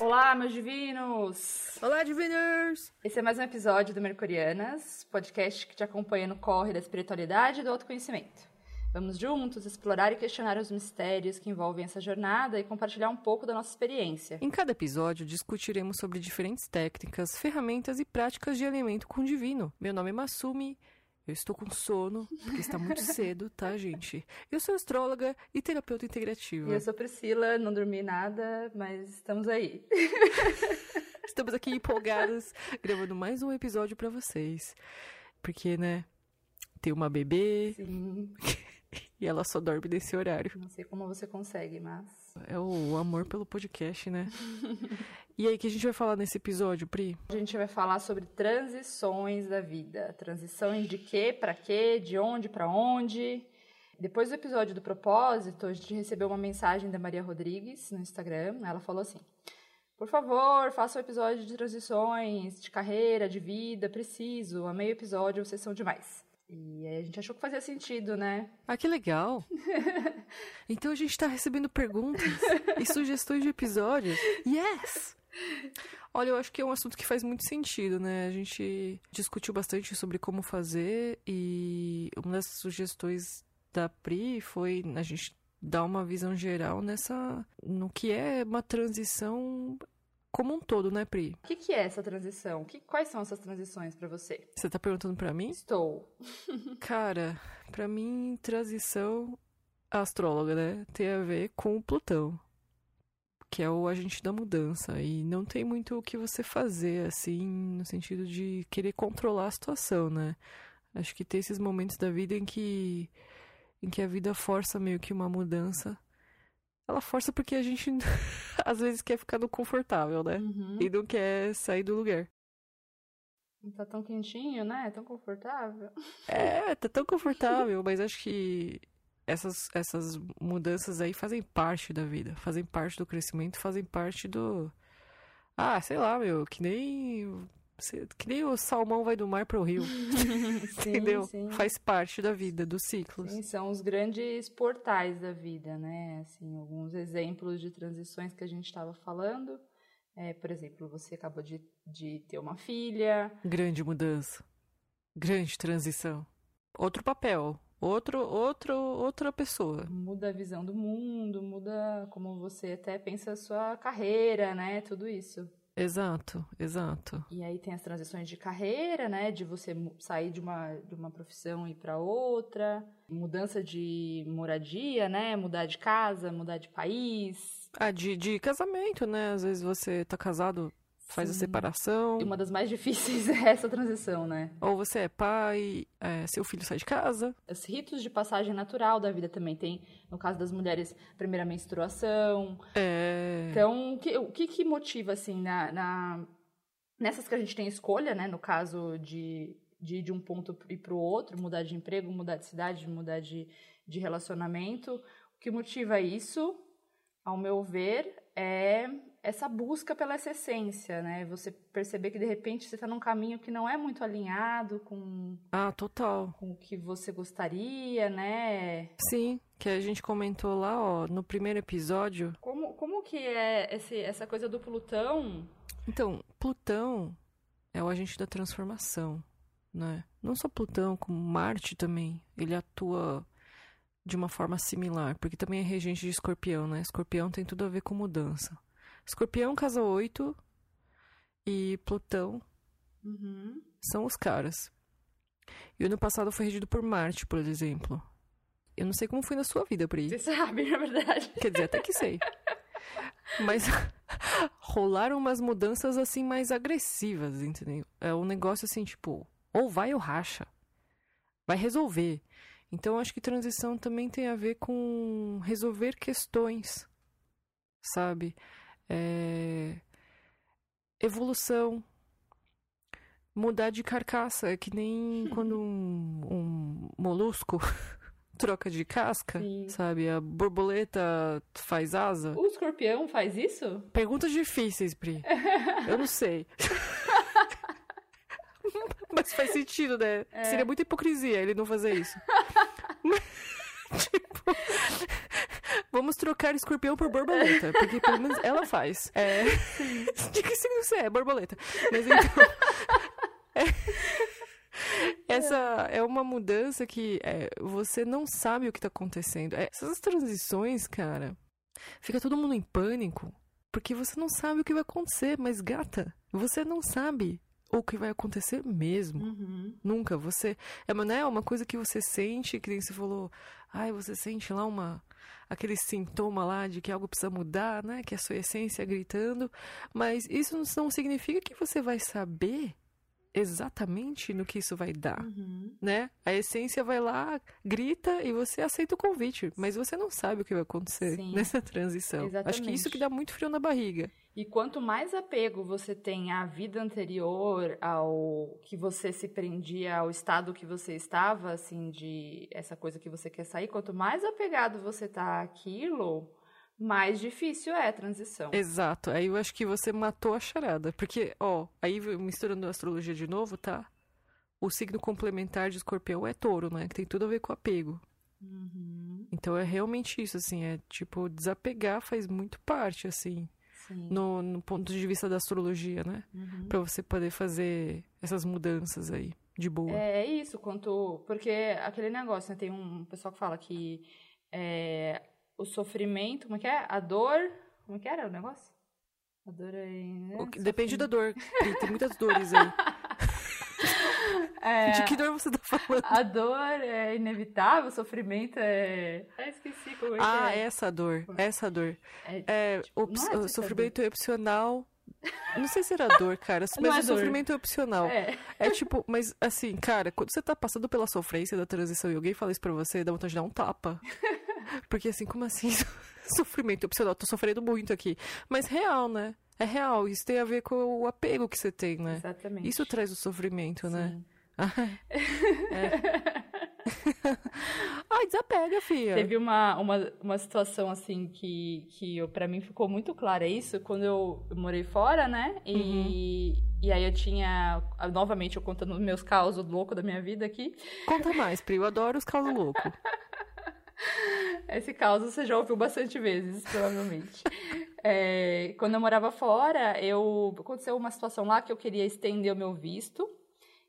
Olá, meus divinos! Olá, diviners! Esse é mais um episódio do Mercurianas, podcast que te acompanha no corre da espiritualidade e do autoconhecimento. Vamos juntos explorar e questionar os mistérios que envolvem essa jornada e compartilhar um pouco da nossa experiência. Em cada episódio, discutiremos sobre diferentes técnicas, ferramentas e práticas de alimento com o divino. Meu nome é Masumi. Eu estou com sono, porque está muito cedo, tá, gente? Eu sou astróloga e terapeuta integrativa. E eu sou Priscila, não dormi nada, mas estamos aí. Estamos aqui empolgadas, gravando mais um episódio para vocês. Porque, né, tem uma bebê Sim, e ela só dorme nesse horário. não sei como você consegue, mas. É o amor pelo podcast, né? E aí, o que a gente vai falar nesse episódio, Pri? A gente vai falar sobre transições da vida. Transições de quê para quê, de onde para onde. Depois do episódio do propósito, a gente recebeu uma mensagem da Maria Rodrigues no Instagram. Ela falou assim: Por favor, faça o episódio de transições, de carreira, de vida, preciso. Amei o episódio, vocês são demais. E aí a gente achou que fazia sentido, né? Ah, que legal! Então a gente tá recebendo perguntas e sugestões de episódios. Yes! Olha, eu acho que é um assunto que faz muito sentido, né? A gente discutiu bastante sobre como fazer e uma das sugestões da Pri foi a gente dar uma visão geral nessa no que é uma transição como um todo, né, Pri? O que, que é essa transição? Que, quais são essas transições para você? Você tá perguntando pra mim? Estou. Cara, pra mim, transição astróloga, né? Tem a ver com o Plutão, que é o agente da mudança. E não tem muito o que você fazer, assim, no sentido de querer controlar a situação, né? Acho que tem esses momentos da vida em que, em que a vida força meio que uma mudança. Ela força porque a gente às vezes quer ficar no confortável, né? Uhum. E não quer sair do lugar. Tá tão quentinho, né? Tão confortável. É, tá tão confortável, mas acho que essas, essas mudanças aí fazem parte da vida, fazem parte do crescimento, fazem parte do. Ah, sei lá, meu, que nem. Que nem o salmão vai do mar pro rio, Sim, entendeu? sim. Faz parte da vida, dos ciclos. Sim, são os grandes portais da vida, né? Assim, alguns exemplos de transições que a gente estava falando. É, por exemplo, você acabou de, de ter uma filha. Grande mudança. Grande transição. Outro papel. Outro, outro, outra pessoa. Muda a visão do mundo, muda como você até pensa a sua carreira, né? Tudo isso. Exato, exato. E aí tem as transições de carreira, né? De você sair de uma, de uma profissão e ir para outra. Mudança de moradia, né? Mudar de casa, mudar de país. Ah, de, de casamento, né? Às vezes você tá casado, faz a Sim. separação. E uma das mais difíceis é essa transição, né? Ou você é pai, é, seu filho sai de casa. Os ritos de passagem natural da vida também tem, no caso das mulheres, primeira menstruação. É. Então, o que, o que, que motiva, assim, na, na- nessas que a gente tem escolha, né? No caso de, de ir de um ponto e para o outro, mudar de emprego, mudar de cidade, mudar de, de relacionamento. O que motiva isso, ao meu ver, é essa busca pela essa essência, né? Você perceber que, de repente, você está num caminho que não é muito alinhado com Ah, total. com o que você gostaria, né? Sim, que a gente comentou lá, ó, no primeiro episódio. Como, como que é esse, essa coisa do Plutão? Então, Plutão é o agente da transformação, né? Não só Plutão, como Marte também. Ele atua de uma forma similar, porque também é regente de Escorpião, né? Escorpião tem tudo a ver com mudança. Escorpião casa 8 e Plutão Uhum. são os caras. E o ano passado foi regido por Marte, por exemplo. Eu não sei como foi na sua vida, Pri. Você sabe, na verdade. Quer dizer, até que sei. Mas rolaram umas mudanças assim mais agressivas, entendeu? É um negócio assim, tipo, ou vai ou racha. Vai resolver. Então eu acho que transição também tem a ver com resolver questões, sabe? É... Evolução. Mudar de carcaça. É que nem quando um, um molusco troca de casca, Sim. sabe? A borboleta faz asa. O escorpião faz isso? Perguntas difíceis, Pri. Eu não sei. Mas faz sentido, né? Seria muita hipocrisia ele não fazer isso. tipo, vamos trocar escorpião por borboleta, porque pelo menos ela faz. É, de que signo você é? Borboleta. Mas então. é, essa é uma mudança que é, você não sabe o que tá acontecendo. É, essas transições, cara, fica todo mundo em pânico, porque você não sabe o que vai acontecer, mas gata, você não sabe o que vai acontecer mesmo. Uhum. Nunca. Você. É, mas não é uma coisa que você sente, que nem você falou. Ai, você sente lá uma. Aquele sintoma lá de que algo precisa mudar, né? Que é a sua essência gritando. Mas isso não significa que você vai saber exatamente no que isso vai dar, Uhum. né? A essência vai lá, grita e você aceita o convite, mas você não sabe o que vai acontecer Sim. nessa transição. Acho que isso Exatamente. que dá muito frio na barriga. E quanto mais apego você tem à vida anterior, ao que você se prendia, ao estado que você estava, assim, de essa coisa que você quer sair, quanto mais apegado você tá àquilo, mais difícil é a transição. Exato. Aí eu acho que você matou a charada. Porque, ó, aí misturando a astrologia de novo, tá? O signo complementar de escorpião é touro, né? Que tem tudo a ver com apego. Uhum, Então é realmente isso, assim. É tipo, desapegar faz muito parte, assim. No, no ponto de vista da astrologia, né? Uhum. Pra você poder fazer essas mudanças aí, de boa. É isso, quanto. Porque aquele negócio, né? Tem um pessoal que fala que é, o sofrimento. Como é que é? A dor. Como é que era o negócio? A dor é. né? Depende da dor. Tem, tem muitas dores aí. É, De que dor você tá falando? A dor é inevitável, o sofrimento é. Ah, esqueci como é Ah, que é. essa dor. Essa dor. É, É, tipo, é o sofrimento é opcional. Não sei se era dor, cara, mas é o dor. sofrimento é opcional. É. É tipo, mas assim, cara, quando você tá passando pela sofrência da transição e alguém fala isso pra você, dá vontade de dar um tapa. Porque assim, como assim? Sofrimento opcional, tô sofrendo muito aqui. Mas real, né? É real, isso tem a ver com o apego que você tem, né? Exatamente. Isso traz o sofrimento, né? Sim. É. Ai, desapega, filha. Teve uma, uma, uma situação assim que, que eu, pra mim ficou muito clara isso quando eu, morei fora, né? E, e aí eu tinha, novamente, eu contando meus causos loucos da minha vida aqui. Conta mais, Pri, eu adoro os calos loucos. Esse caos você já ouviu bastante vezes, provavelmente. É, quando eu morava fora, eu aconteceu uma situação lá que eu queria estender o meu visto.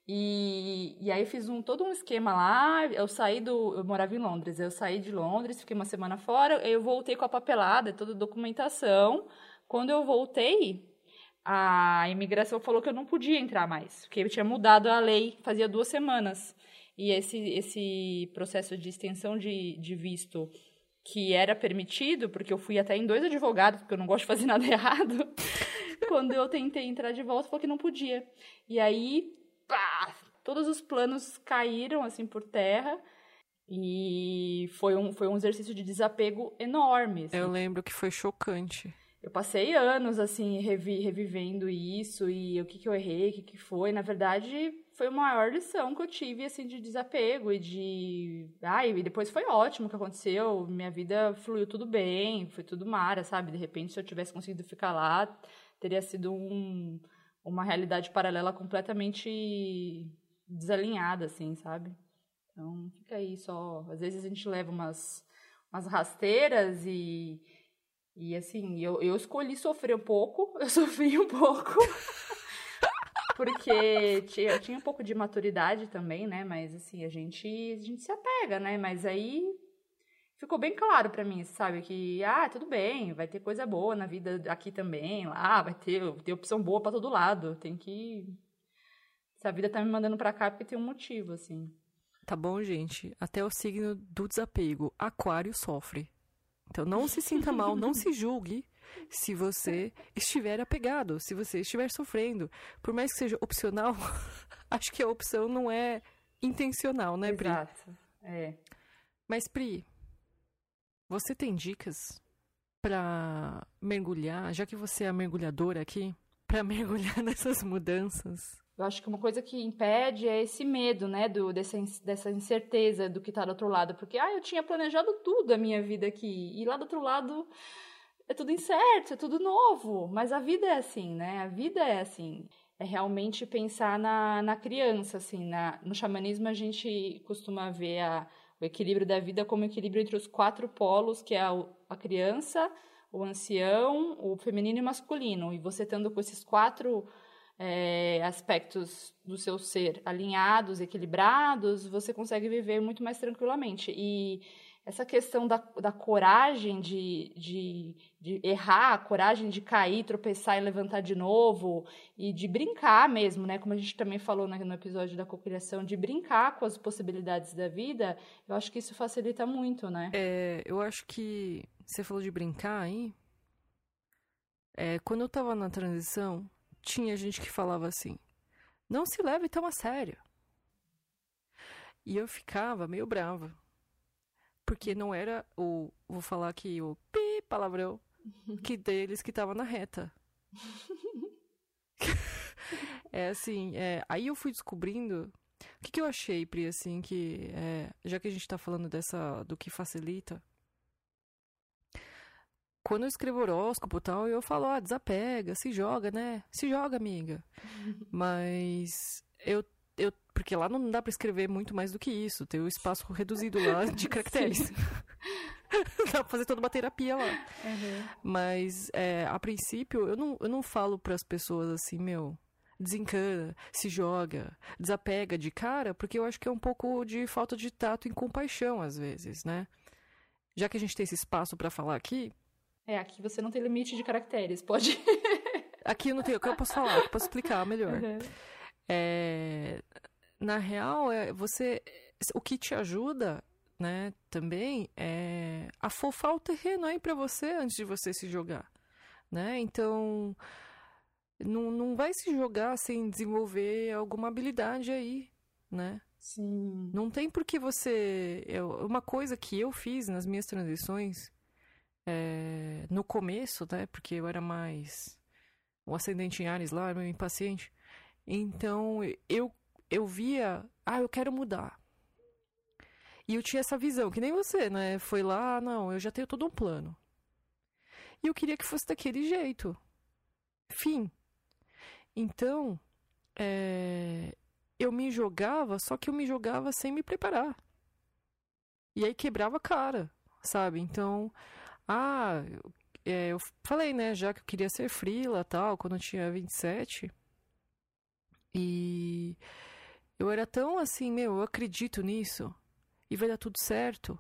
E, e aí fiz um, todo um esquema lá. Eu saí do. Eu morava em Londres. Eu saí de Londres, fiquei uma semana fora. Eu voltei com a papelada, toda a documentação. Quando eu voltei, a imigração falou que eu não podia entrar mais, porque eu tinha mudado a lei fazia duas semanas. E esse, esse processo de extensão de, de visto que era permitido, porque eu fui até em dois advogados, porque eu não gosto de fazer nada errado. Quando eu tentei entrar de volta, falou que não podia. E aí, todos os planos caíram assim por terra. E foi um, foi um exercício de desapego enorme. assim. Eu lembro que foi chocante. Eu passei anos, assim, revi- revivendo isso e o que, que eu errei, o que, que foi. Na verdade, foi a maior lição que eu tive, assim, de desapego e de... Ai, e depois foi ótimo o que aconteceu. Minha vida fluiu tudo bem, foi tudo mara, sabe? De repente, se eu tivesse conseguido ficar lá, teria sido um, uma realidade paralela completamente desalinhada, assim, sabe? Então, fica aí só... Às vezes a gente leva umas, umas rasteiras e... E assim, eu, eu escolhi sofrer um pouco, eu sofri um pouco. Porque tinha, eu tinha um pouco de maturidade também, né? Mas assim, a gente, a gente se apega, né? Mas aí ficou bem claro pra mim, sabe? Que, ah, tudo bem, vai ter coisa boa na vida aqui também, lá, vai ter, ter opção boa pra todo lado. Tem que. Se a vida tá me mandando pra cá, é porque tem um motivo, assim. Tá bom, gente? Até o signo do desapego. Aquário sofre. Então não se sinta mal, não se julgue se você estiver apegado, se você estiver sofrendo. Por mais que seja opcional, acho que a opção não é intencional, né, Pri? Exato. É. Mas, Pri, você tem dicas pra mergulhar, já que você é a mergulhadora aqui, pra mergulhar nessas mudanças? Eu acho que uma coisa que impede é esse medo, né, do, dessa, dessa incerteza do que tá do outro lado. Porque, ah, eu tinha planejado tudo a minha vida aqui, e lá do outro lado é tudo incerto, é tudo novo. Mas a vida é assim, né? A vida é assim. É realmente pensar na, na criança, assim. Na, no xamanismo a gente costuma ver a, o equilíbrio da vida como equilíbrio entre os quatro polos, que é a, a criança, o ancião, o feminino e o masculino. E você estando com esses quatro é, aspectos do seu ser alinhados, equilibrados, você consegue viver muito mais tranquilamente. E essa questão da, da coragem de, de, de errar, a coragem de cair, tropeçar e levantar de novo, e de brincar mesmo, né? Como a gente também falou no episódio da cocriação, de brincar com as possibilidades da vida, eu acho que isso facilita muito, né? É, eu acho que você falou de brincar aí. É, quando eu tava na transição, tinha gente que falava assim: não se leve tão a sério. E eu ficava meio brava porque não era o. Vou falar aqui o pi palavrão que deles que tava na reta. é assim, é, aí eu fui descobrindo. O que, que eu achei, Pri, assim, que. É, já que a gente tá falando dessa. do que facilita. Quando eu escrevo horóscopo e tal, eu falo, ah, desapega, se joga, né? Se joga, amiga. Mas eu eu, porque lá não dá para escrever muito mais do que isso. Tem o espaço reduzido lá de caracteres. dá pra fazer toda uma terapia lá. Uhum. Mas, é, a princípio, eu não, eu não falo para as pessoas assim, meu, desencana, se joga, desapega de cara, porque eu acho que é um pouco de falta de tato e compaixão, às vezes, né? Já que a gente tem esse espaço para falar aqui. É, aqui você não tem limite de caracteres, pode. aqui eu não tenho, o que eu posso falar, eu posso explicar melhor. Uhum. É, na real, é, você, o que te ajuda, né, também é afofar o terreno aí para você antes de você se jogar, né? Então, não, não vai se jogar sem desenvolver alguma habilidade aí, né? Sim. Não tem por que você. Eu, uma coisa que eu fiz nas minhas transições, é, no começo, né? Porque eu era mais. O ascendente em Ares lá, meio impaciente. Então, eu, eu via, ah, eu quero mudar. E eu tinha essa visão, que nem você, né? Foi lá, não, eu já tenho todo um plano. E eu queria que fosse daquele jeito. Fim. Então, é, eu me jogava, só que eu me jogava sem me preparar. E aí quebrava a cara, sabe? Então, ah, é, eu falei, né, já que eu queria ser frila tal, quando eu tinha 27. E eu era tão assim, meu, eu acredito nisso e vai dar tudo certo,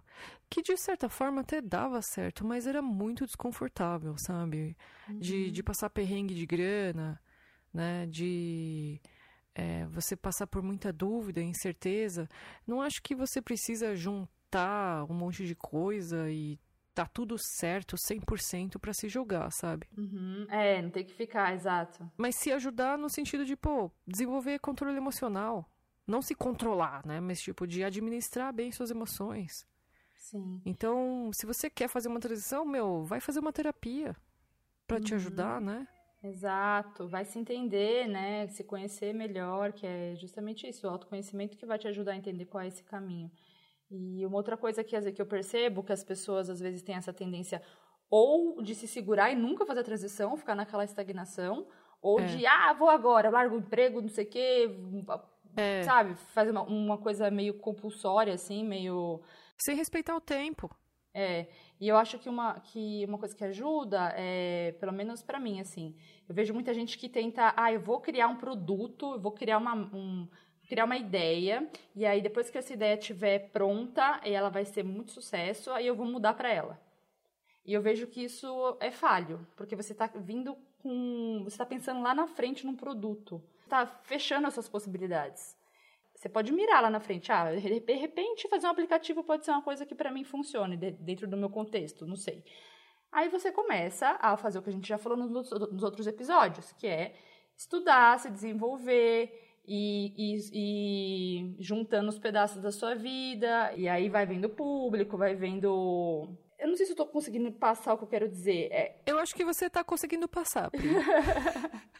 que de certa forma até dava certo, mas era muito desconfortável, sabe? Uhum. De, de passar perrengue de grana, né? De é, você passar por muita dúvida, incerteza. Não acho que você precisa juntar um monte de coisa e tá tudo certo 100% para se jogar, sabe? Uhum. É, não tem que ficar, exato. Mas se ajudar no sentido de, pô, desenvolver controle emocional. Não se controlar, né? Mas, tipo, de administrar bem suas emoções. Sim. Então, se você quer fazer uma transição, meu, vai fazer uma terapia para uhum. te ajudar, né? Exato, vai se entender, né? Se conhecer melhor, que é justamente isso, o autoconhecimento que vai te ajudar a entender qual é esse caminho. E uma outra coisa que, que eu percebo que as pessoas às vezes têm essa tendência ou de se segurar e nunca fazer a transição, ficar naquela estagnação, ou é. de, ah, vou agora, largo o emprego, não sei o quê, é. sabe? Fazer uma, uma coisa meio compulsória, assim, meio. Sem respeitar o tempo. É, e eu acho que uma, que uma coisa que ajuda, é, pelo menos para mim, assim, eu vejo muita gente que tenta, ah, eu vou criar um produto, eu vou criar uma, um, criar uma ideia e aí depois que essa ideia estiver pronta, ela vai ser muito sucesso, aí eu vou mudar para ela. E eu vejo que isso é falho, porque você está vindo com, você está pensando lá na frente num produto, está fechando essas possibilidades. Você pode mirar lá na frente, ah, de repente fazer um aplicativo pode ser uma coisa que para mim funcione dentro do meu contexto, não sei. Aí você começa a fazer o que a gente já falou nos outros episódios, que é estudar, se desenvolver, e, e, e, juntando os pedaços da sua vida, e aí vai vendo o público, vai vendo. Eu não sei se eu tô conseguindo passar o que eu quero dizer. É... Eu acho que você tá conseguindo passar,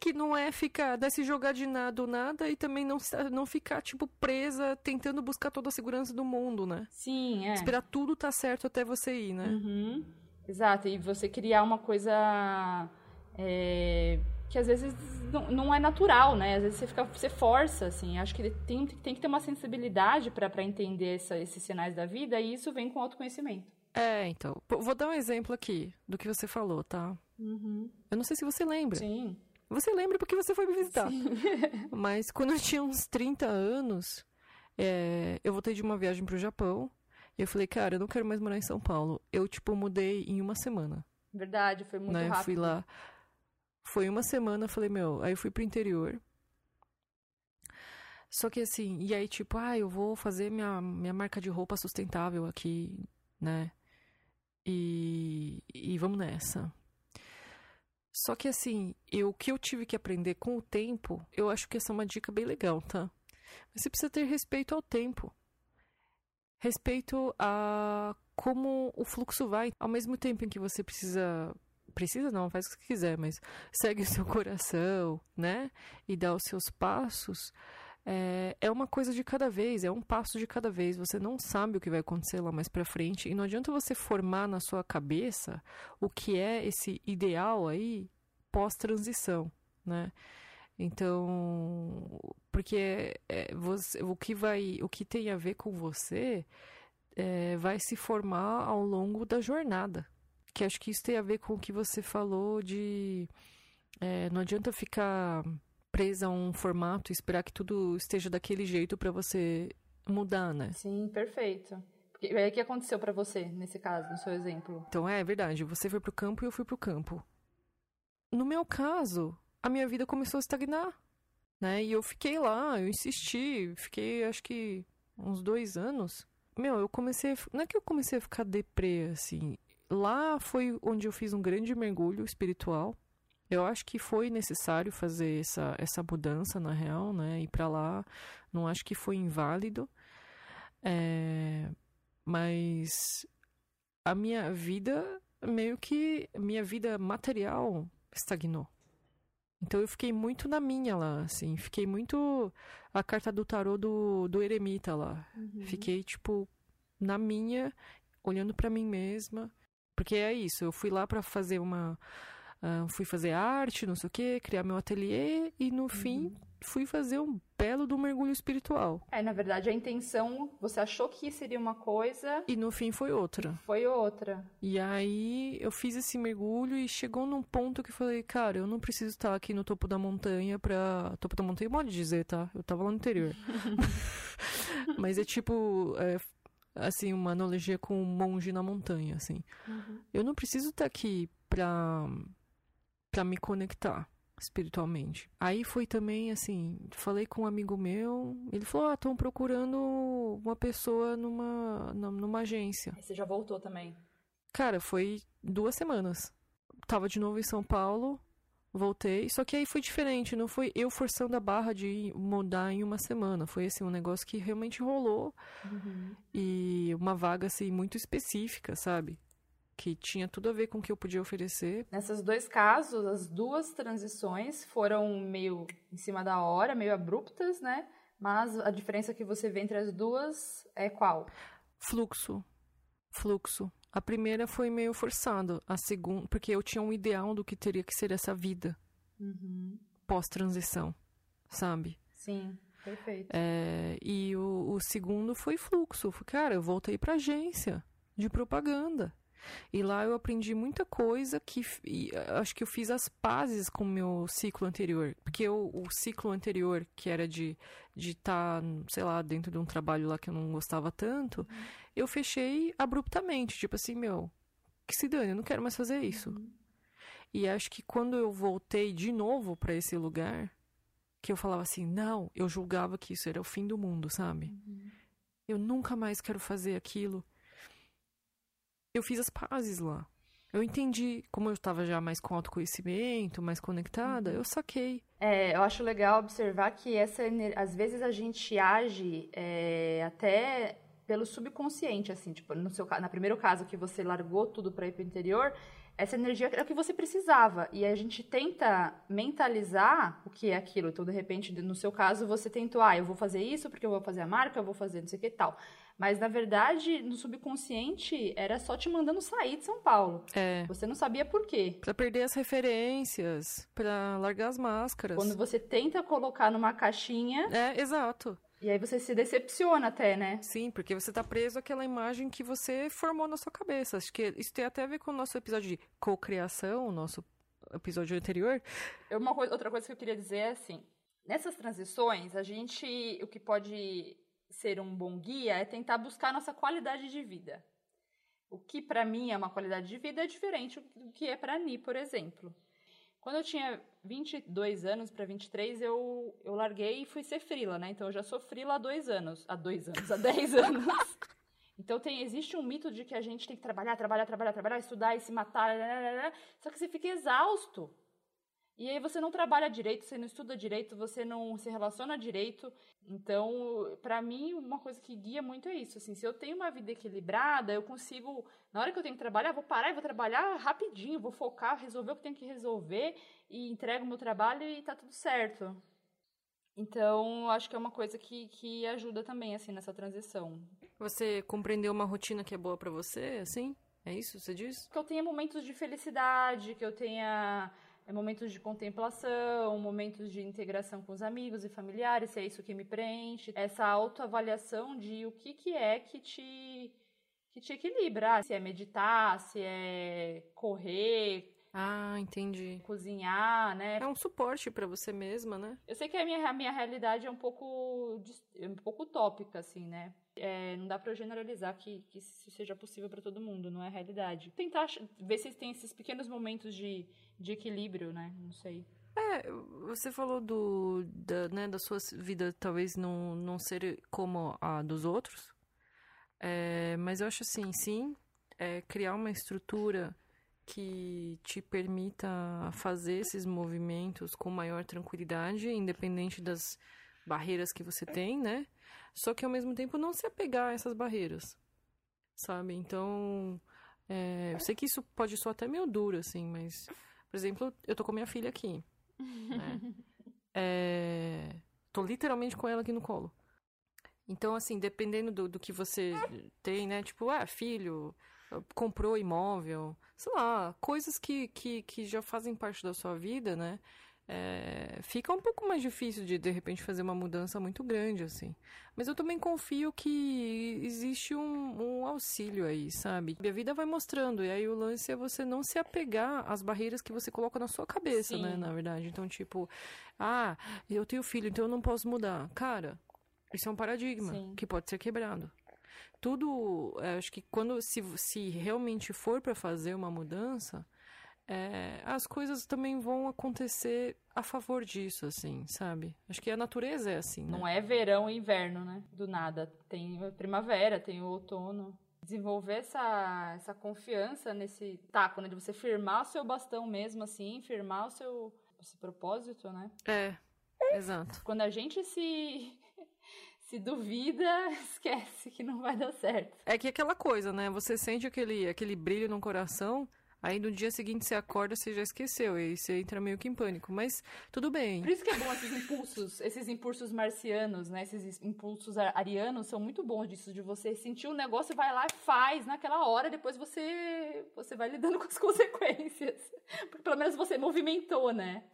que não é ficar, desse jogar de nada ou nada e também não, não ficar, tipo, presa tentando buscar toda a segurança do mundo, né? Sim, é. Esperar tudo tá certo até você ir, né? Uhum. Exato, e você criar uma coisa. É que às vezes não, não, é natural, né? Às vezes você fica, você força, assim. Acho que tem, tem que ter uma sensibilidade para entender essa, esses sinais da vida e isso vem com autoconhecimento. É, então. Vou dar um exemplo aqui do que você falou, tá? Uhum. Eu não sei se você lembra. Sim. Você lembra porque você foi me visitar. Sim. Mas quando eu tinha uns 30 anos, é, eu voltei de uma viagem pro Japão. E eu falei, cara, eu não quero mais morar em São Paulo. Eu, tipo, mudei em uma semana. Verdade, foi muito né? rápido. Eu fui lá. Foi uma semana, falei, meu, aí eu fui pro interior. Só que assim, e aí tipo, ah, eu vou fazer minha, minha marca de roupa sustentável aqui, né? E, e vamos nessa. Só que assim, eu, o que eu tive que aprender com o tempo, eu acho que essa é uma dica bem legal, tá? Você precisa ter respeito ao tempo. Respeito a como o fluxo vai. Ao mesmo tempo em que você precisa precisa não, faz o que quiser, mas segue o seu coração, né? E dá os seus passos. É, é uma coisa de cada vez, é um passo de cada vez. Você não sabe o que vai acontecer lá mais para frente e não adianta você formar na sua cabeça o que é esse ideal aí pós-transição, né? Então, porque é, você, o que vai, o que tem a ver com você é, vai se formar ao longo da jornada, que acho que isso tem a ver com o que você falou de é, não adianta ficar presa a um formato e esperar que tudo esteja daquele jeito para você mudar, né? Sim, perfeito. E aí, o que aconteceu para você, nesse caso, no seu exemplo? Então, é verdade. Você foi pro campo e eu fui pro campo. No meu caso, a minha vida começou a estagnar, né? E eu fiquei lá, eu insisti, fiquei, acho que, uns dois anos. Meu, eu comecei... Não é que eu comecei a ficar deprê, assim lá foi onde eu fiz um grande mergulho espiritual. Eu acho que foi necessário fazer essa, essa mudança, na real, né? Ir para lá. Não acho que foi inválido. É, mas a minha vida, meio que. Minha vida material estagnou. Então eu fiquei muito na minha lá, assim. Fiquei muito. A carta do tarô do, do eremita lá. Uhum. Fiquei, tipo, na minha, olhando para mim mesma porque é isso, eu fui lá para fazer uma. Uh, fui fazer arte, não sei o quê, criar meu ateliê e no uhum. fim fui fazer um belo do mergulho espiritual. É, na verdade, a intenção, você achou que seria uma coisa. E no fim foi outra. Foi outra. E aí eu fiz esse mergulho e chegou num ponto que falei, cara, eu não preciso estar aqui no topo da montanha pra. Topo da montanha, pode dizer, tá? Eu tava lá no interior. Mas é tipo. É assim, uma analogia com um monge na montanha, assim. Uhum. Eu não preciso estar aqui pra, pra me conectar espiritualmente. Aí foi também, assim, falei com um amigo meu, ele falou, ah, estão procurando uma pessoa numa, numa agência. Aí você já voltou também? Cara, foi duas semanas. Tava de novo em São Paulo, voltei. Só que aí foi diferente, não foi eu forçando a barra de mudar em uma semana. Foi assim, um negócio que realmente rolou. Uhum. E uma vaga assim muito específica, sabe? Que tinha tudo a ver com o que eu podia oferecer. Nesses dois casos, as duas transições foram meio em cima da hora, meio abruptas, né? Mas a diferença que você vê entre as duas é qual? Fluxo. Fluxo. A primeira foi meio forçado, a segunda, porque eu tinha um ideal do que teria que ser essa vida uhum. pós-transição, sabe? Sim, perfeito. É, e o, o, segundo foi fluxo. Cara, eu voltei para agência de propaganda. E lá eu aprendi muita coisa que acho que eu fiz as pazes com o meu ciclo anterior. Porque eu, o ciclo anterior, que era de estar, de tá, sei lá, dentro de um trabalho lá que eu não gostava tanto, uhum. Eu fechei abruptamente. Tipo assim, meu, que se dane, eu não quero mais fazer isso. Uhum. E acho que quando eu voltei de novo para esse lugar, que eu falava assim, não, eu julgava que isso era o fim do mundo, sabe? Uhum. Eu nunca mais quero fazer aquilo eu fiz as pazes lá. Eu entendi, como eu estava já mais com autoconhecimento, mais conectada, uhum. eu saquei. É, eu acho legal observar que essa às vezes a gente age é, até pelo subconsciente, assim, tipo, no seu na primeiro caso que você largou tudo para ir para o interior, essa energia é o que você precisava e a gente tenta mentalizar o que é aquilo. Então, de repente, no seu caso, você tentou, ah, eu vou fazer isso porque eu vou fazer a marca, eu vou fazer não sei o que tal. Mas, na verdade, no subconsciente, era só te mandando sair de São Paulo. É. Você não sabia por quê. Pra perder as referências, pra largar as máscaras. Quando você tenta colocar numa caixinha, É, exato. E aí você se decepciona até, né? Sim, porque você tá preso àquela imagem que você formou na sua cabeça. Acho que isso tem até a ver com o nosso episódio de cocriação, o nosso episódio anterior. Uma coisa, outra coisa que eu queria dizer é assim: nessas transições, a gente. O que pode ser um bom guia é tentar buscar a nossa qualidade de vida. O que pra mim é uma qualidade de vida é diferente do que é pra Ani, por exemplo. Quando eu tinha 22 anos para 23, eu, eu larguei e fui ser frila, né? Então eu já sou frila há dois anos. Há dois anos, há 10 anos. Então tem, existe um mito de que a gente tem que trabalhar, trabalhar, trabalhar, trabalhar, estudar e se matar. né, Só que você fica exausto. E aí você não trabalha direito, você não estuda direito, você não se relaciona direito. Então, pra mim, uma coisa que guia muito é isso. Assim, se eu tenho uma vida equilibrada, eu consigo. Na hora que eu tenho que trabalhar, eu vou parar e vou trabalhar rapidinho, vou focar, resolver o que tenho que resolver e entrego o meu trabalho e tá tudo certo. Então, acho que é uma coisa que, que ajuda também, assim, nessa transição. Você compreendeu uma rotina que é boa pra você, assim? É isso que você diz? que eu tenha momentos de felicidade, que eu tenha momentos de contemplação, momentos de integração com os amigos e familiares, se é isso que me preenche. Essa autoavaliação de o que, que é que te, que te equilibra. Se é meditar, se é correr, Ah, entendi. cozinhar, né? É um suporte pra você mesma, né? Eu sei que a minha, a minha realidade é um pouco, é um pouco utópica, assim, né? É, não dá pra eu generalizar que, que isso seja possível pra todo mundo, não é realidade. Tentar ver se tem esses pequenos momentos de, de equilíbrio, né? Não sei. É, você falou do, da, né, da sua vida talvez não, não ser como a dos outros, É, mas eu acho assim, sim, é, criar uma estrutura que te permita fazer esses movimentos com maior tranquilidade, independente das barreiras que você tem, né? Só que ao mesmo tempo não se apegar a essas barreiras, sabe? Então, é, eu sei que isso pode soar até meio duro, assim, mas, por exemplo, eu tô com minha filha aqui, né? É, tô literalmente com ela aqui no colo. Então, assim, dependendo do, do que você tem, né? Tipo, ah, filho, comprou imóvel, sei lá, coisas que, que, que já fazem parte da sua vida, né? É, fica um pouco mais difícil de, de repente, fazer uma mudança muito grande, assim. Mas eu também confio que existe um, um auxílio aí, sabe? A vida vai mostrando, e aí o lance é você não se apegar às barreiras que você coloca na sua cabeça, Sim. né? Na verdade. Então, tipo, ah, eu tenho filho, então eu não posso mudar. Cara, isso é um paradigma Sim. que pode ser quebrado. Tudo, é, acho que quando se, se realmente for para fazer uma mudança, é, as coisas também vão acontecer a favor disso, assim, sabe? Acho que a natureza é assim, né? Não é verão e inverno, né? Do nada. Tem primavera, tem o outono. Desenvolver essa, essa confiança nesse taco, né? De você firmar o seu bastão mesmo, assim, firmar o seu esse propósito, né? É, exato. Quando a gente se, se duvida, esquece que não vai dar certo. É que aquela coisa, né? Você sente aquele, aquele brilho no coração, aí no dia seguinte você acorda, você já esqueceu, e aí você entra meio que em pânico. Mas tudo bem. Por isso que é bom esses impulsos, esses impulsos marcianos, né? Esses impulsos ar- arianos são muito bons disso, de você sentir um negócio e vai lá e faz naquela hora, depois você, você vai lidando com as consequências. Porque pelo menos você movimentou, né?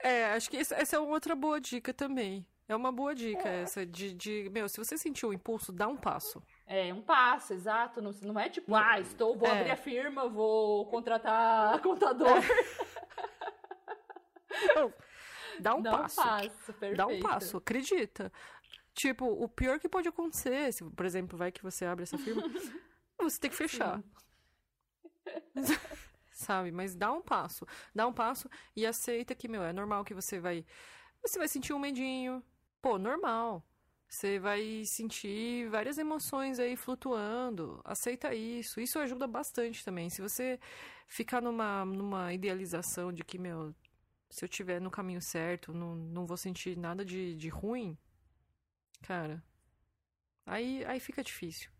É, acho que essa, é outra boa dica também. É uma boa dica essa de, de, meu, se você sentiu o impulso, dá um passo. É um passo, exato. Não, não é tipo, ah, estou, vou É. abrir a firma, vou contratar contador. Dá um Dá passo. um passo, perfeito. Dá um passo, acredita. Tipo, o pior que pode acontecer, se, por exemplo, vai que você abre essa firma, você tem que fechar. Sabe? Mas dá um passo. Dá um passo e aceita que, meu, é normal que você vai. Você vai sentir um medinho. Pô, normal. Você vai sentir várias emoções aí flutuando. Aceita isso. Isso ajuda bastante também. Se você ficar numa, numa idealização de que, meu, se eu estiver no caminho certo, não, não vou sentir nada de, de ruim, cara, aí, aí fica difícil.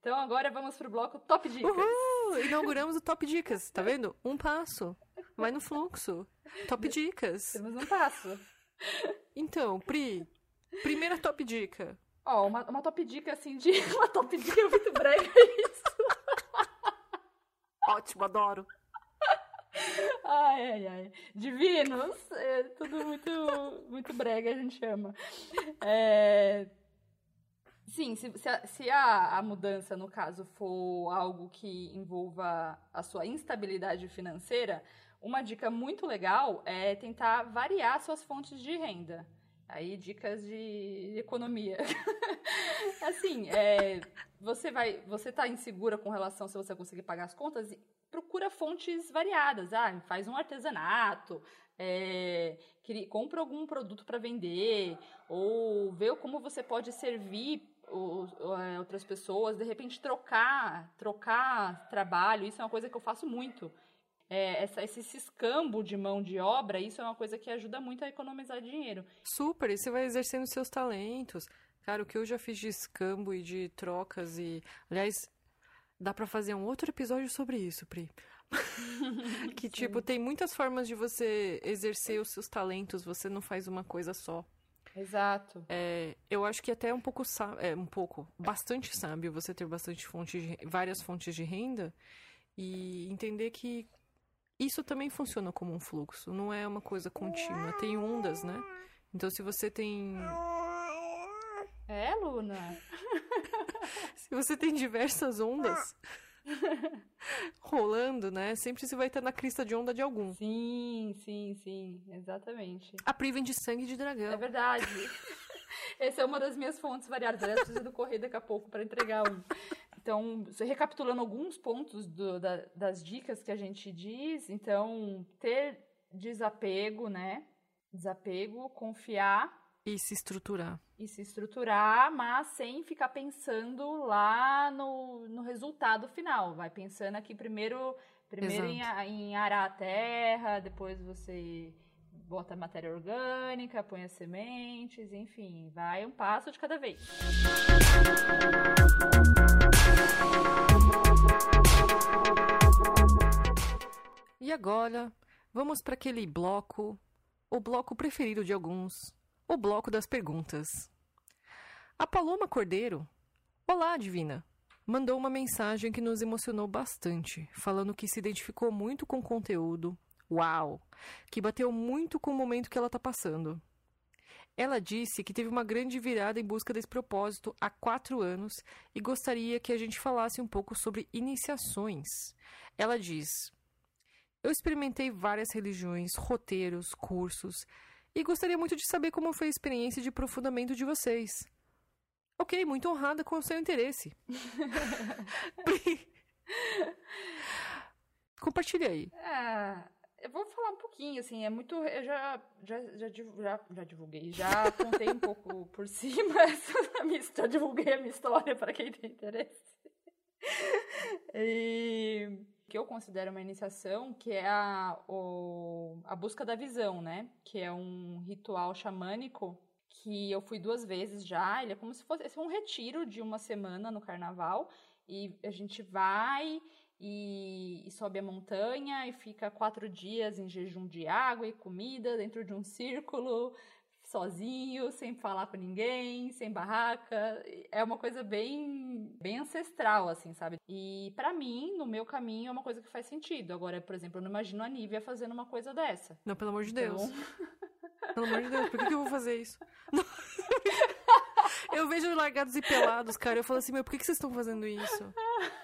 Então agora vamos pro bloco Top Dicas. Uhul! Inauguramos o Top Dicas, tá vendo? Um passo. Vai no fluxo. Top dicas. Temos um passo. Então, Pri, primeira top dica. Ó, uma, uma top dica assim de. Uma top dica é muito brega isso. Ótimo, adoro. Ai, ai, ai. Divinos. É tudo muito, muito brega, a gente chama. É... Sim, se, se, a, se a, a mudança, no caso, for algo que envolva a sua instabilidade financeira, uma dica muito legal é tentar variar suas fontes de renda. Aí, dicas de economia. assim, é, você vai, você tá insegura com relação se você conseguir pagar as contas, procura fontes variadas. Ah, faz um artesanato, é, compra algum produto para vender, ou vê como você pode servir é, outras pessoas, de repente trocar, trocar trabalho, isso é uma coisa que eu faço muito. É, essa, esse escambo de mão de obra, isso é uma coisa que ajuda muito a economizar dinheiro. Super, e você vai exercendo seus talentos. Cara, o que eu já fiz de escambo e de trocas e. Aliás, dá para fazer um outro episódio sobre isso, Pri. que, tipo, tem muitas formas de você exercer os seus talentos, você não faz uma coisa só. Exato. É, eu acho que até é um pouco, é, um pouco, bastante sábio você ter bastante fontes de, várias fontes de renda e entender que isso também funciona como um fluxo, não é uma coisa contínua, tem ondas, né? Então se você tem É, Luna. se você tem diversas ondas, rolando, né? Sempre você vai estar na crista de onda de algum. Sim, sim, sim, exatamente. A Pri vem de sangue de dragão. É verdade. Essa é uma das minhas fontes variadas. Eu preciso correr daqui a pouco para entregar um. Então, recapitulando alguns pontos do, da, das dicas que a gente diz, então, ter desapego, né? Desapego, confiar. E se estruturar e se estruturar, mas sem ficar pensando lá no, no resultado final. Vai pensando aqui primeiro, primeiro em, em, arar a terra, depois você bota a matéria orgânica, põe as sementes, enfim, vai um passo de cada vez. E agora, vamos para aquele bloco, o bloco preferido de alguns, o bloco das perguntas. A Paloma Cordeiro, olá, Divina, mandou uma mensagem que nos emocionou bastante, falando que se identificou muito com o conteúdo. Uau! Que bateu muito com o momento que ela está passando. Ela disse que teve uma grande virada em busca desse propósito há quatro anos e gostaria que a gente falasse um pouco sobre iniciações. Ela diz: Eu experimentei várias religiões, roteiros, cursos e gostaria muito de saber como foi a experiência de aprofundamento de vocês. Ok, muito honrada com o seu interesse. Compartilha aí. É, eu vou falar um pouquinho, assim, é muito. Eu já, já, já, já, já divulguei, já contei um pouco por cima, já divulguei a minha história para quem tem interesse. E que eu considero uma iniciação, que é a, o, a busca da visão, né? Que é um ritual xamânico que eu fui duas vezes já. Ele é como se fosse é um retiro de uma semana no carnaval. E a gente vai e, e, sobe a montanha e fica quatro dias em jejum de água e comida dentro de um círculo, sozinho, sem falar com ninguém, sem barraca. É uma coisa bem, bem ancestral, assim, sabe? E para mim, no meu caminho, é uma coisa que faz sentido. Agora, por exemplo, eu não imagino a Nívia fazendo uma coisa dessa. Não, pelo amor de Deus. Então... Pelo amor de Deus, por que, que eu vou fazer isso? eu vejo largados e pelados, cara. Eu falo assim, meu, por que, que vocês estão fazendo isso?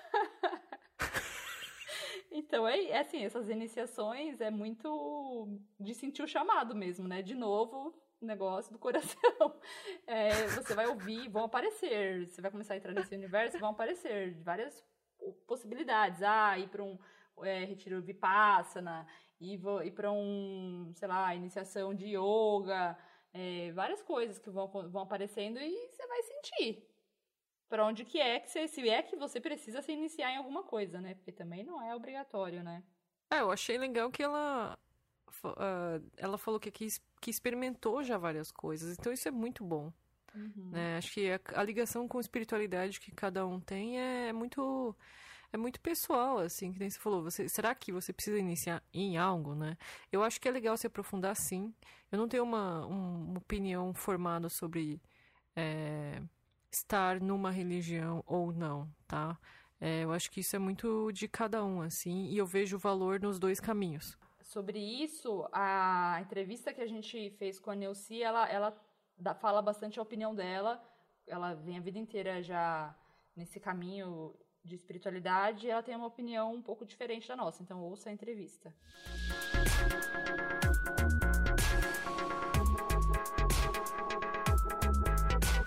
Então, é, é assim, essas iniciações é muito de sentir o chamado mesmo, né? De novo, negócio do coração. É, você vai ouvir, vão aparecer. Você vai começar a entrar nesse universo, vão aparecer várias possibilidades. Ah, ir para um é, retiro vipassana, ir, ir para um, sei lá, iniciação de yoga, é, várias coisas que vão, vão aparecendo e você vai sentir para onde que é que você, se é que você precisa se iniciar em alguma coisa, né? Porque também não é obrigatório, né? É, eu achei legal que ela uh, ela falou que, que, que experimentou já várias coisas, então isso é muito bom. Uhum. Né? Acho que a, a, ligação com a espiritualidade que cada um tem é, é muito é muito pessoal, assim, que nem você falou. Você, será que você precisa iniciar em algo, né? Eu acho que é legal se aprofundar, sim. Eu não tenho uma, um, uma opinião formada sobre é, estar numa religião ou não, tá? É, eu acho que isso é muito de cada um, assim, e eu vejo valor nos dois caminhos. Sobre isso, a entrevista que a gente fez com a Neuci, ela, ela dá, fala bastante a opinião dela. Ela vem a vida inteira já nesse caminho de espiritualidade e ela tem uma opinião um pouco diferente da nossa. Então, ouça a entrevista.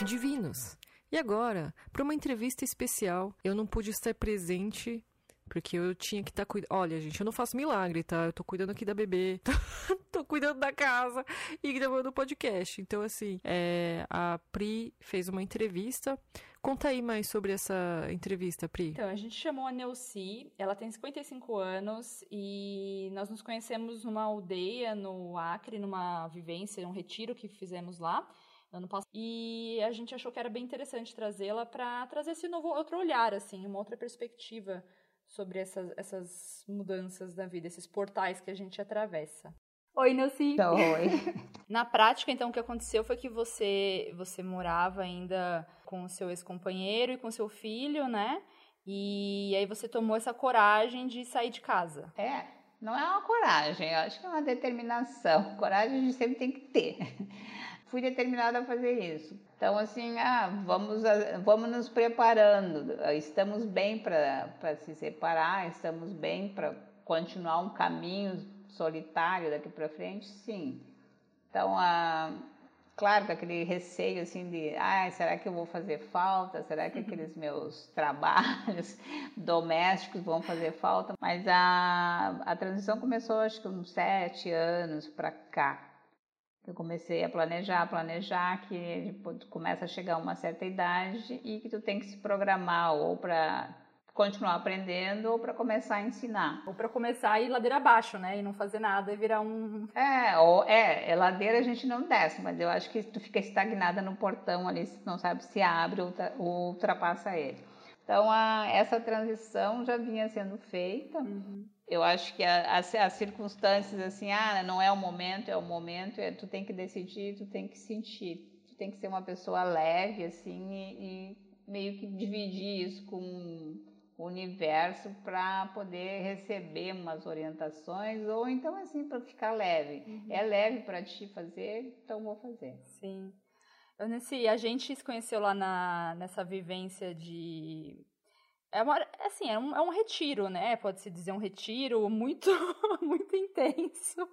Divinos. E agora, para uma entrevista especial, eu não pude estar presente porque eu tinha que estar tá cuidando. Olha, gente, eu não faço milagre, tá? Eu tô cuidando aqui da bebê, tô cuidando da casa e gravando o podcast. Então, assim, é... a Pri fez uma entrevista. Conta aí mais sobre essa entrevista, Pri. Então, a gente chamou a Neuci, ela tem 55 anos e nós nos conhecemos numa aldeia no Acre, numa vivência, um retiro que fizemos lá ano passado. E a gente achou que era bem interessante trazê-la para trazer esse novo outro olhar, assim, uma outra perspectiva sobre essas, essas mudanças da vida, esses portais que a gente atravessa. Oi, Nelci. Oi. Na prática, então, o que aconteceu foi que você, você morava ainda com o seu ex-companheiro e com seu filho, né? E aí você tomou essa coragem de sair de casa. É, não é uma coragem, eu acho que é uma determinação. Coragem a gente sempre tem que ter fui determinada a fazer isso. Então, assim, ah, vamos, vamos nos preparando, estamos bem para se separar, estamos bem para continuar um caminho solitário daqui para frente, sim. Então, ah, claro, com aquele receio assim de, ah, será que eu vou fazer falta? Será que aqueles meus trabalhos domésticos vão fazer falta? Mas a, a transição começou, acho que uns sete anos para cá eu comecei a planejar, planejar, que começa a chegar uma certa idade e que tu tem que se programar ou para continuar aprendendo ou para começar a ensinar. Ou para começar a ir ladeira abaixo, né? E não fazer nada e virar um. É, ou, é, é, ladeira a gente não desce, mas eu acho que tu fica estagnada no portão ali, não sabe se abre ou, ou ultrapassa ele. Então, a, essa transição já vinha sendo feita. Uhum. Eu acho que as, as circunstâncias, assim, ah, não é o momento, é o momento, é, tu tem que decidir, tu tem que sentir. Tu tem que ser uma pessoa leve, assim, e, e meio que dividir isso com o universo para poder receber umas orientações, ou então, assim, para ficar leve. Uhum. É leve para ti fazer, então vou fazer. Sim. Nesse, a gente se conheceu lá na, nessa vivência de é, uma, assim, é, um, é um retiro, né? Pode-se dizer um retiro muito, muito intenso.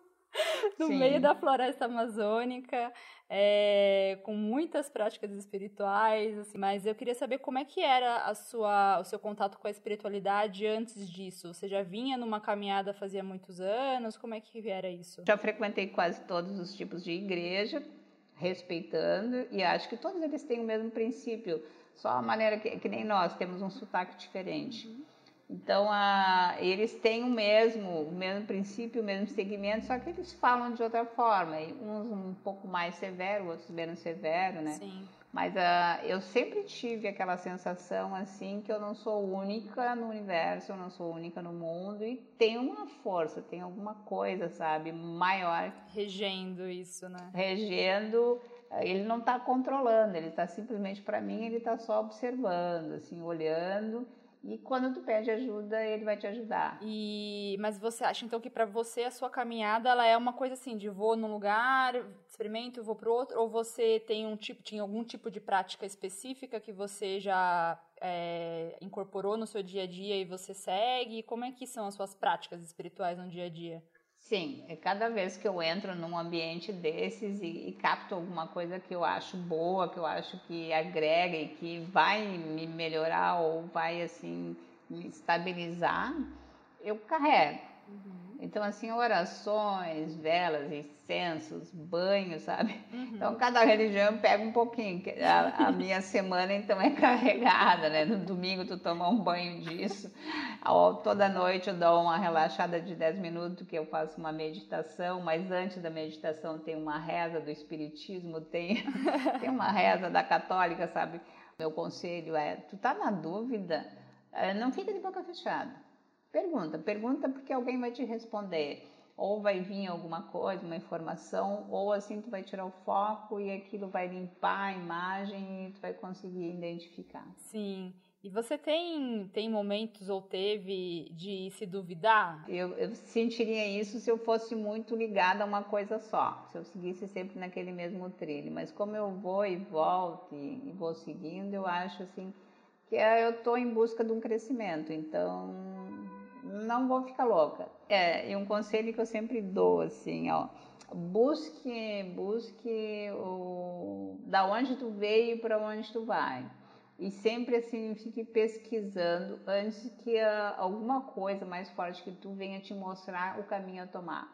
No Sim. meio da floresta amazônica, é, com muitas práticas espirituais, assim, mas eu queria saber como é que era a sua, o seu contato com a espiritualidade antes disso. Você já vinha numa caminhada fazia muitos anos? Como é que era isso? Já frequentei quase todos os tipos de igreja, respeitando, e acho que todos eles têm o mesmo princípio só a maneira que, que nem nós temos um sotaque diferente. Uhum. Então, a, eles têm o mesmo, o mesmo princípio, o mesmo segmento, só que eles falam de outra forma. Uns um pouco mais severo, outros menos severo, né? Sim. Mas uh, eu sempre tive aquela sensação assim que eu não sou única no universo, eu não sou única no mundo e tem uma força, tem alguma coisa, sabe, maior. Regendo isso, né? Regendo ele não está controlando, ele está simplesmente para mim, ele está só observando, assim, olhando. E quando tu pede ajuda, ele vai te ajudar. E mas você acha então que para você a sua caminhada ela é uma coisa assim de vou num lugar, experimento, vou para outro, ou você tem um tipo, tinha algum tipo de prática específica que você já é, incorporou no seu dia a dia e você segue? Como é que são as suas práticas espirituais no dia a dia? Sim, é cada vez que eu entro num ambiente desses e, e, capto alguma coisa que eu acho boa, que eu acho que agrega e que vai me melhorar ou vai assim me estabilizar, eu carrego. Uhum. Então, assim, orações, velas, incensos, banhos, sabe? Uhum. Então, cada religião pega um pouquinho. A, a, minha semana, então, é carregada, né? No domingo, tu toma um banho disso. Toda noite eu dou uma relaxada de 10 minutos, que eu faço uma meditação, mas antes da meditação tem uma reza do Espiritismo, tem, tem uma reza da Católica, sabe? Meu conselho é, tu tá na dúvida Uh, não fica de boca fechada. Pergunta, pergunta porque alguém vai te responder. Ou vai vir alguma coisa, uma informação, ou assim tu vai tirar o foco e aquilo vai limpar a imagem e tu vai conseguir identificar. Sim. E você tem, tem momentos ou teve de se duvidar? Eu, eu sentiria isso se eu fosse muito ligada a uma coisa só, se eu seguisse sempre naquele mesmo trilho. Mas como eu vou e volto e, e vou seguindo, eu acho assim que eu estou em busca de um crescimento. Então não vou ficar louca. É, e um conselho que eu sempre dou assim, ó, busque, busque o da onde tu veio para onde tu vai e sempre assim fique pesquisando antes que a, alguma coisa mais forte que tu venha te mostrar o caminho a tomar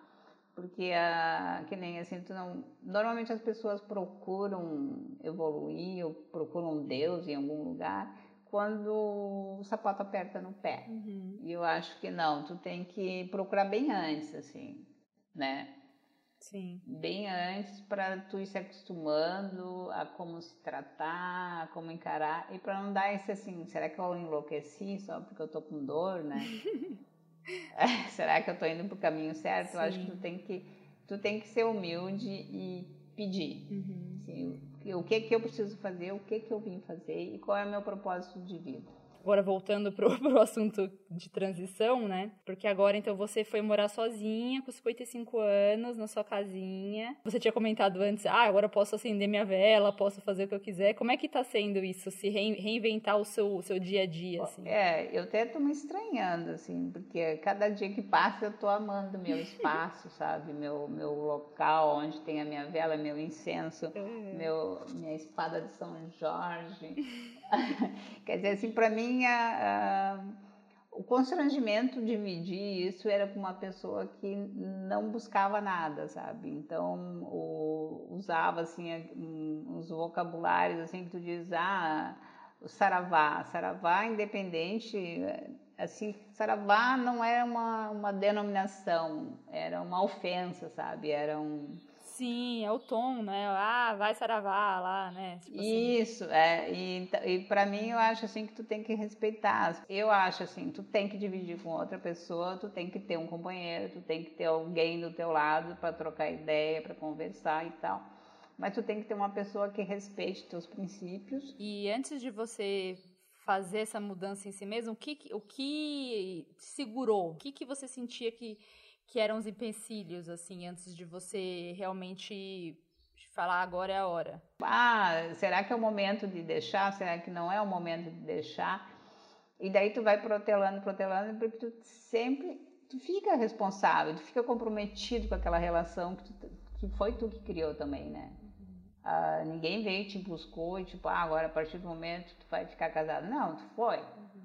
porque a, que nem assim tu não normalmente as pessoas procuram evoluir ou procuram Deus em algum lugar quando o sapato aperta no pé uhum. e eu acho que não tu tem que procurar bem antes assim né Sim. Bem antes para tu ir se acostumando a como se tratar, a como encarar e para não dar esse assim, será que eu enlouqueci só porque eu tô com dor, né? é, será que eu tô indo pro caminho certo? Sim. Eu acho que tu tem que tu tem que ser humilde e pedir. Uhum. Assim, o que que eu preciso fazer, o que que eu vim fazer e qual é o meu propósito de vida. Agora voltando pro, pro assunto de transição, né? Porque agora então você foi morar sozinha com 55 anos na sua casinha. Você tinha comentado antes, ah, agora eu posso acender minha vela, posso fazer o que eu quiser. Como é que tá sendo isso? Se reinventar o seu, o seu dia a dia, assim? É, eu até tô me estranhando, assim, porque cada dia que passa eu tô amando meu espaço, sabe? Meu, meu local onde tem a minha vela, meu incenso, uhum. meu, minha espada de São Jorge. Quer dizer, assim, para mim, a, a, o constrangimento de dividir isso era com uma pessoa que não buscava nada, sabe? Então, o, usava, assim, uns vocabulários, assim, que tu diz, ah, o saravá. Saravá, independente, assim, saravá não era uma, uma denominação, era uma ofensa, sabe? Era um Sim, é o tom, né? Ah, vai saravá lá, né? Tipo assim. Isso, é. E, e para mim eu acho assim que tu tem que respeitar. Eu acho assim, tu tem que dividir com outra pessoa, tu tem que ter um companheiro, tu tem que ter alguém do teu lado para trocar ideia, para conversar e tal. Mas tu tem que ter uma pessoa que respeite teus princípios. E antes de você fazer essa mudança em si mesmo, o que, o que segurou? O que, que você sentia que que eram os empecilhos, assim, antes de você realmente falar agora é a hora? Ah, será que é o momento de deixar? Será que não é o momento de deixar? E daí tu vai protelando, protelando, porque tu sempre tu fica responsável, tu fica comprometido com aquela relação que, tu, que foi tu que criou também, né? Ah, ninguém veio te buscou e tipo, ah, agora a partir do momento tu vai ficar casado. Não, tu foi.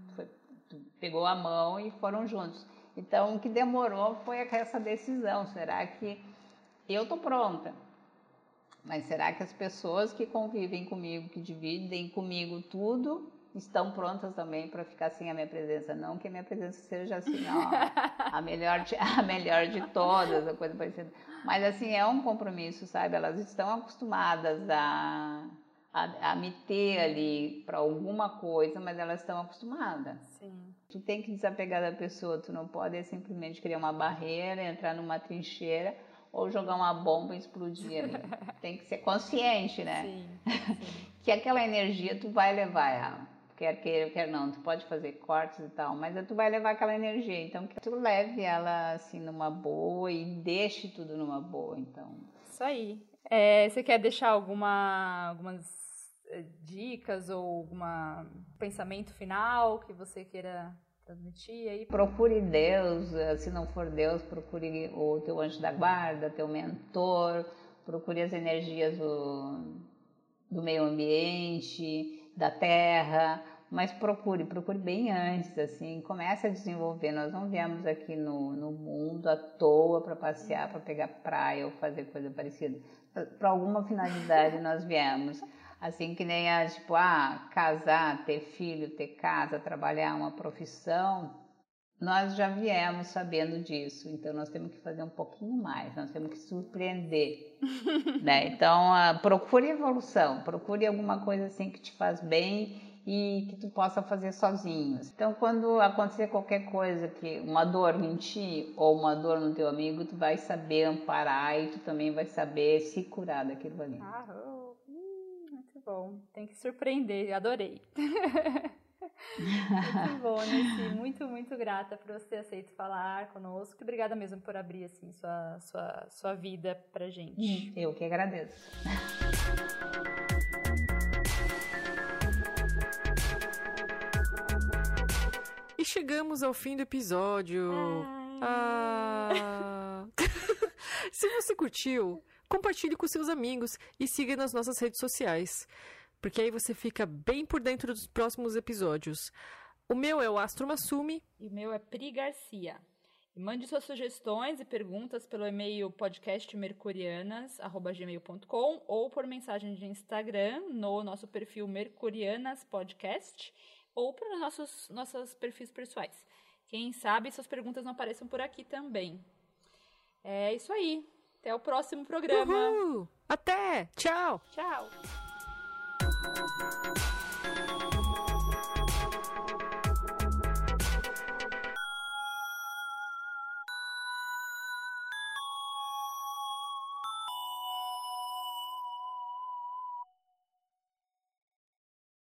Tu, foi, tu pegou a mão e foram juntos. Então, o que demorou foi essa decisão. Será que eu estou pronta? Mas será que as pessoas que convivem comigo, que dividem comigo tudo, estão prontas também para ficar sem a minha presença? Não que a minha presença seja assim, ó, a melhor de, a melhor de todas, a coisa parecida. Mas assim, é um compromisso, sabe? Elas estão acostumadas a a, a me ter ali para alguma coisa, mas elas estão acostumadas. Sim. Tu tem que desapegar da pessoa, tu não pode simplesmente criar uma barreira, entrar numa trincheira ou jogar uma bomba e explodir ali. tem que ser consciente, né? Sim, sim. que aquela energia tu vai levar ela. Quer queira, quer não, tu pode fazer cortes e tal, mas tu vai levar aquela energia. Então, que tu leve ela assim numa boa e deixe tudo numa boa, então. Isso aí. É, você quer deixar alguma, algumas dicas ou algum pensamento final que você queira transmitir aí? Procure Deus, eh, se não for Deus, procure o teu anjo da guarda, teu mentor, procure as energias do, do meio ambiente, da terra, mas procure, procure bem antes, assim, comece a desenvolver. Nós não viemos aqui no, no mundo à toa para passear, para pegar praia ou fazer coisa parecida. Para alguma finalidade nós viemos. Assim que nem a, tipo, ah, casar, ter filho, ter casa, trabalhar uma profissão, nós já viemos sabendo disso, então nós temos que fazer um pouquinho mais, nós temos que surpreender, né? Então, uh, procure evolução, procure alguma coisa assim que te faz bem e que tu possa fazer sozinho. Então, quando acontecer qualquer coisa, que uma dor em ti ou uma dor no teu amigo, tu vai saber amparar e tu também vai saber se curar daquilo ali. Ah, oh, hum, muito bom. Tem que surpreender, adorei. muito bom, Nessi. Muito, muito grata por você ter aceito falar conosco. Obrigada mesmo por abrir assim sua, sua, sua vida pra gente. Hum, eu que agradeço. E chegamos ao fim do episódio. Ah. Se você curtiu, compartilhe com seus amigos e siga nas nossas redes sociais porque aí você fica bem por dentro dos próximos episódios. O meu é o Astro Masumi. E o meu é Pri Garcia. E mande suas sugestões e perguntas pelo e-mail podcastmercurianas.gmail.com ou por mensagem de Instagram no nosso perfil Mercurianas Podcast ou para nossos nossos perfis pessoais. Quem sabe suas perguntas não apareçam por aqui também. É isso aí. Até o próximo programa. Uhul! Até! Tchau! Tchau!